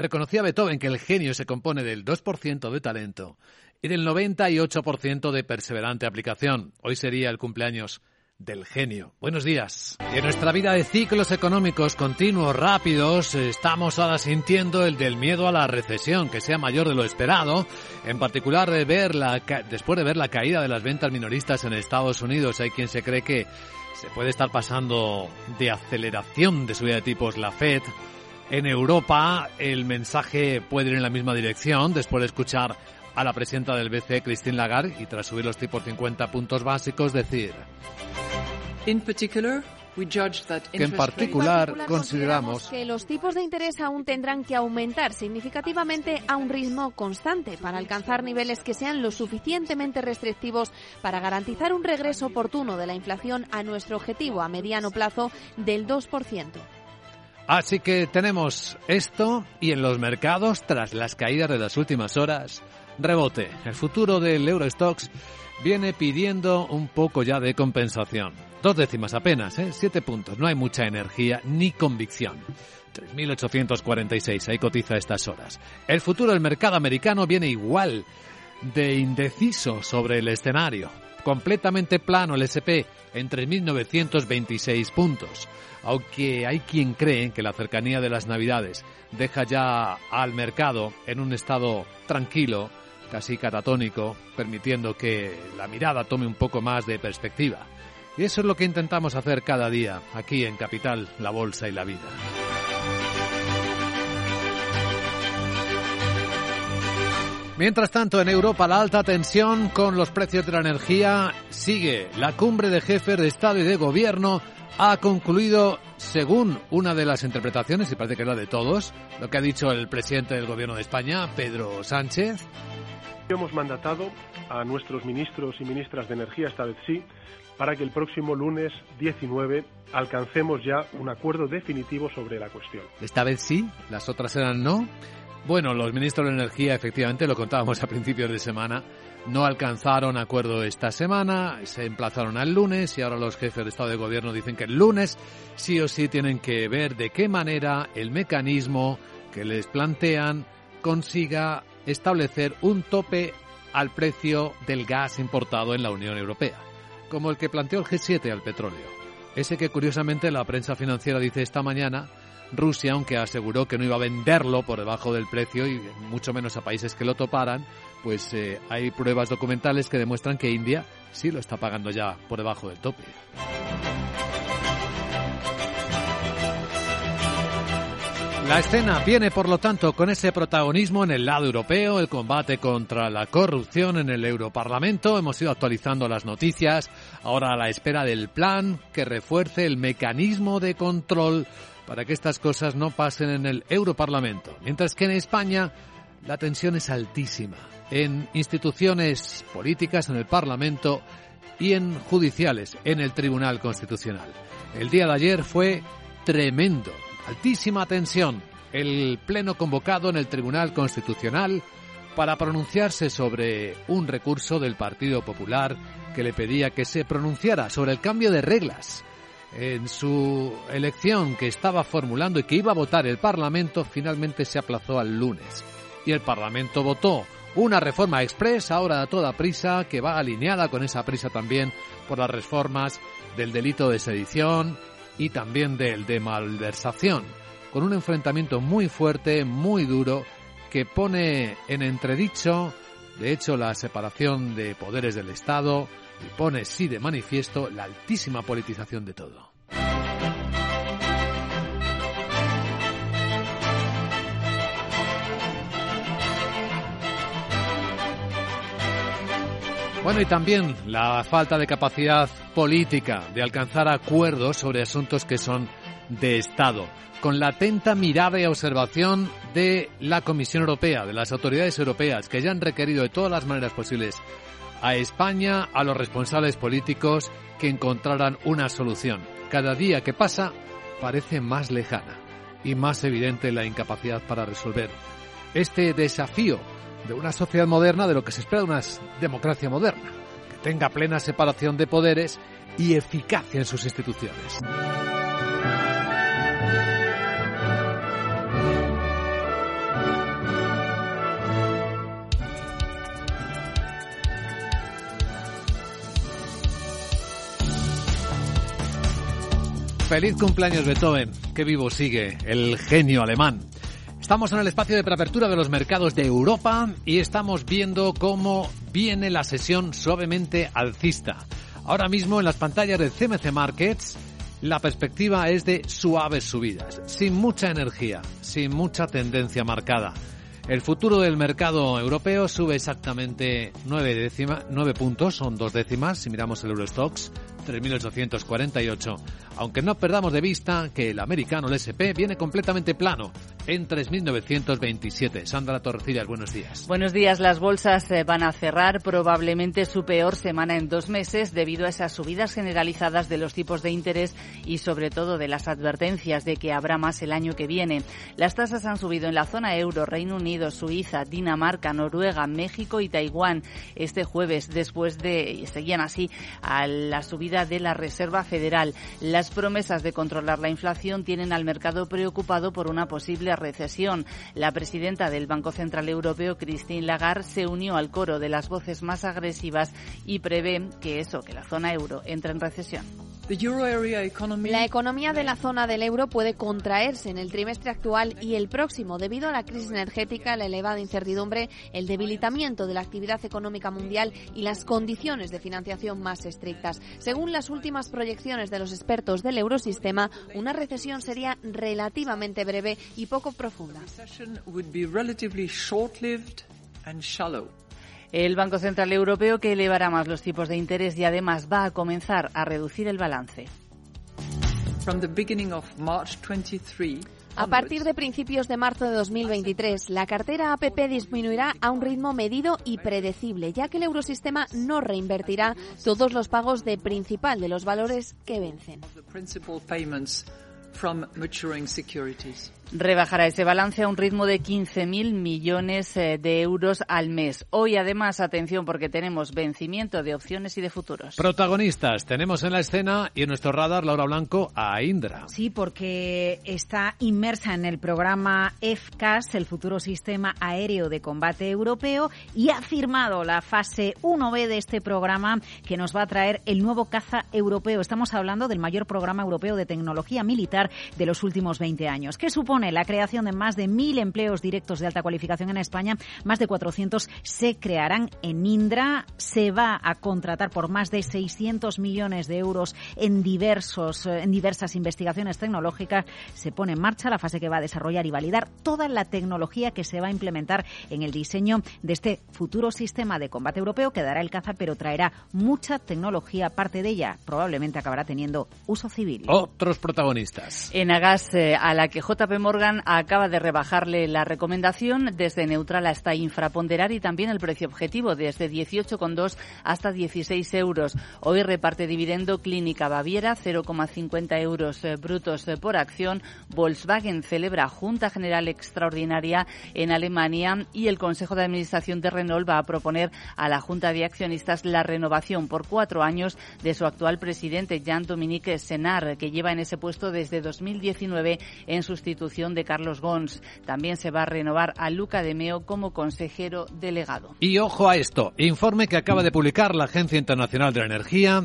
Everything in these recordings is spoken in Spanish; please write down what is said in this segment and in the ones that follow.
reconocía Beethoven que el genio se compone del 2% de talento y del 98% de perseverante aplicación. Hoy sería el cumpleaños del genio. Buenos días. en nuestra vida de ciclos económicos continuos, rápidos, estamos ahora sintiendo el del miedo a la recesión, que sea mayor de lo esperado. En particular, de ver la, después de ver la caída de las ventas minoristas en Estados Unidos, hay quien se cree que se puede estar pasando de aceleración de subida de tipos la Fed. En Europa, el mensaje puede ir en la misma dirección después de escuchar a la presidenta del BCE, Christine Lagarde, y tras subir los tipos 50 puntos básicos, decir que en particular consideramos que los tipos de interés aún tendrán que aumentar significativamente a un ritmo constante para alcanzar niveles que sean lo suficientemente restrictivos para garantizar un regreso oportuno de la inflación a nuestro objetivo a mediano plazo del 2%. Así que tenemos esto y en los mercados, tras las caídas de las últimas horas, rebote. El futuro del Eurostox viene pidiendo un poco ya de compensación. Dos décimas apenas, ¿eh? siete puntos. No hay mucha energía ni convicción. 3.846, ahí cotiza estas horas. El futuro del mercado americano viene igual de indeciso sobre el escenario. Completamente plano el SP en 3.926 puntos. Aunque hay quien cree que la cercanía de las Navidades deja ya al mercado en un estado tranquilo casi catatónico, permitiendo que la mirada tome un poco más de perspectiva. Y eso es lo que intentamos hacer cada día, aquí en Capital, la Bolsa y la Vida. Mientras tanto, en Europa la alta tensión con los precios de la energía sigue. La cumbre de jefes de Estado y de Gobierno ha concluido, según una de las interpretaciones, y parece que es la de todos, lo que ha dicho el presidente del Gobierno de España, Pedro Sánchez, Hemos mandatado a nuestros ministros y ministras de Energía, esta vez sí, para que el próximo lunes 19 alcancemos ya un acuerdo definitivo sobre la cuestión. Esta vez sí, las otras eran no. Bueno, los ministros de Energía, efectivamente, lo contábamos a principios de semana, no alcanzaron acuerdo esta semana, se emplazaron al lunes y ahora los jefes de Estado de Gobierno dicen que el lunes sí o sí tienen que ver de qué manera el mecanismo que les plantean consiga establecer un tope al precio del gas importado en la Unión Europea, como el que planteó el G7 al petróleo. Ese que curiosamente la prensa financiera dice esta mañana, Rusia, aunque aseguró que no iba a venderlo por debajo del precio y mucho menos a países que lo toparan, pues eh, hay pruebas documentales que demuestran que India sí lo está pagando ya por debajo del tope. La escena viene, por lo tanto, con ese protagonismo en el lado europeo, el combate contra la corrupción en el Europarlamento. Hemos ido actualizando las noticias, ahora a la espera del plan que refuerce el mecanismo de control para que estas cosas no pasen en el Europarlamento. Mientras que en España la tensión es altísima en instituciones políticas, en el Parlamento y en judiciales, en el Tribunal Constitucional. El día de ayer fue tremendo altísima tensión el pleno convocado en el Tribunal Constitucional para pronunciarse sobre un recurso del Partido Popular que le pedía que se pronunciara sobre el cambio de reglas en su elección que estaba formulando y que iba a votar el Parlamento finalmente se aplazó al lunes. Y el Parlamento votó una reforma express ahora a toda prisa que va alineada con esa prisa también por las reformas del delito de sedición y también del de malversación, con un enfrentamiento muy fuerte, muy duro, que pone en entredicho, de hecho, la separación de poderes del Estado y pone sí de manifiesto la altísima politización de todo. Bueno, y también la falta de capacidad política de alcanzar acuerdos sobre asuntos que son de Estado, con la atenta mirada y observación de la Comisión Europea, de las autoridades europeas, que ya han requerido de todas las maneras posibles a España, a los responsables políticos, que encontraran una solución. Cada día que pasa parece más lejana y más evidente la incapacidad para resolver este desafío de una sociedad moderna, de lo que se espera de una democracia moderna, que tenga plena separación de poderes y eficacia en sus instituciones. Feliz cumpleaños Beethoven, que vivo sigue el genio alemán. Estamos en el espacio de preapertura de los mercados de Europa y estamos viendo cómo viene la sesión suavemente alcista. Ahora mismo en las pantallas de CMC Markets la perspectiva es de suaves subidas, sin mucha energía, sin mucha tendencia marcada. El futuro del mercado europeo sube exactamente 9, puntos, son dos décimas si miramos el Eurostox, 3.848, aunque no perdamos de vista que el americano, el SP, viene completamente plano en 3.927. Sandra Torrecillas, buenos días. Buenos días. Las bolsas eh, van a cerrar probablemente su peor semana en dos meses debido a esas subidas generalizadas de los tipos de interés y sobre todo de las advertencias de que habrá más el año que viene. Las tasas han subido en la zona euro, Reino Unido, Suiza, Dinamarca, Noruega, México y Taiwán este jueves después de, seguían así, a la subida de la Reserva Federal. Las promesas de controlar la inflación tienen al mercado preocupado por una posible recesión. La presidenta del Banco Central Europeo, Christine Lagarde, se unió al coro de las voces más agresivas y prevé que eso, que la zona euro entre en recesión. La economía de la zona del euro puede contraerse en el trimestre actual y el próximo debido a la crisis energética, la elevada incertidumbre, el debilitamiento de la actividad económica mundial y las condiciones de financiación más estrictas. Según las últimas proyecciones de los expertos del eurosistema, una recesión sería relativamente breve y poco profunda. El Banco Central Europeo que elevará más los tipos de interés y además va a comenzar a reducir el balance. A partir de principios de marzo de 2023, la cartera APP disminuirá a un ritmo medido y predecible, ya que el eurosistema no reinvertirá todos los pagos de principal de los valores que vencen rebajará ese balance a un ritmo de 15.000 millones eh, de euros al mes. Hoy, además, atención porque tenemos vencimiento de opciones y de futuros. Protagonistas, tenemos en la escena y en nuestro radar Laura Blanco a Indra. Sí, porque está inmersa en el programa FCAS, el futuro sistema aéreo de combate europeo, y ha firmado la fase 1B de este programa que nos va a traer el nuevo caza europeo. Estamos hablando del mayor programa europeo de tecnología militar de los últimos 20 años. ¿Qué supone la creación de más de mil empleos directos de alta cualificación en España. Más de 400 se crearán en Indra. Se va a contratar por más de 600 millones de euros en diversos, eh, en diversas investigaciones tecnológicas. Se pone en marcha la fase que va a desarrollar y validar toda la tecnología que se va a implementar en el diseño de este futuro sistema de combate europeo que dará el caza, pero traerá mucha tecnología. Parte de ella probablemente acabará teniendo uso civil. Otros protagonistas. En Agas, eh, a la que JP Morgan acaba de rebajarle la recomendación desde neutral hasta infraponderar y también el precio objetivo desde 18,2 hasta 16 euros. Hoy reparte dividendo Clínica Baviera 0,50 euros eh, brutos eh, por acción. Volkswagen celebra Junta General Extraordinaria en Alemania y el Consejo de Administración de Renault va a proponer a la Junta de Accionistas la renovación por cuatro años de su actual presidente Jean-Dominique Senard, que lleva en ese puesto desde 2019 en sustitución de Carlos Gons. También se va a renovar a Luca de Meo como consejero delegado. Y ojo a esto, informe que acaba de publicar la Agencia Internacional de la Energía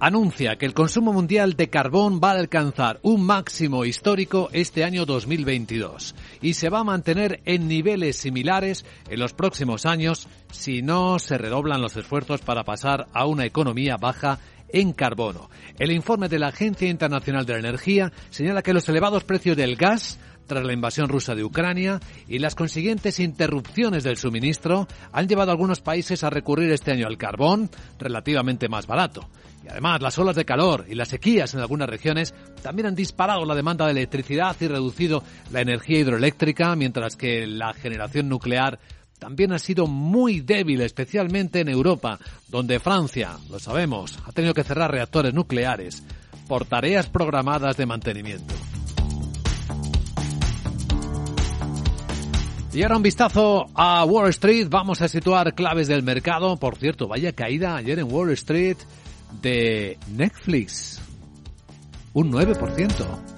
anuncia que el consumo mundial de carbón va a alcanzar un máximo histórico este año 2022 y se va a mantener en niveles similares en los próximos años si no se redoblan los esfuerzos para pasar a una economía baja en carbono. El informe de la Agencia Internacional de la Energía señala que los elevados precios del gas tras la invasión rusa de Ucrania y las consiguientes interrupciones del suministro han llevado a algunos países a recurrir este año al carbón, relativamente más barato. Y además, las olas de calor y las sequías en algunas regiones también han disparado la demanda de electricidad y reducido la energía hidroeléctrica, mientras que la generación nuclear también ha sido muy débil, especialmente en Europa, donde Francia, lo sabemos, ha tenido que cerrar reactores nucleares por tareas programadas de mantenimiento. Y ahora un vistazo a Wall Street. Vamos a situar claves del mercado. Por cierto, vaya caída ayer en Wall Street de Netflix. Un 9%.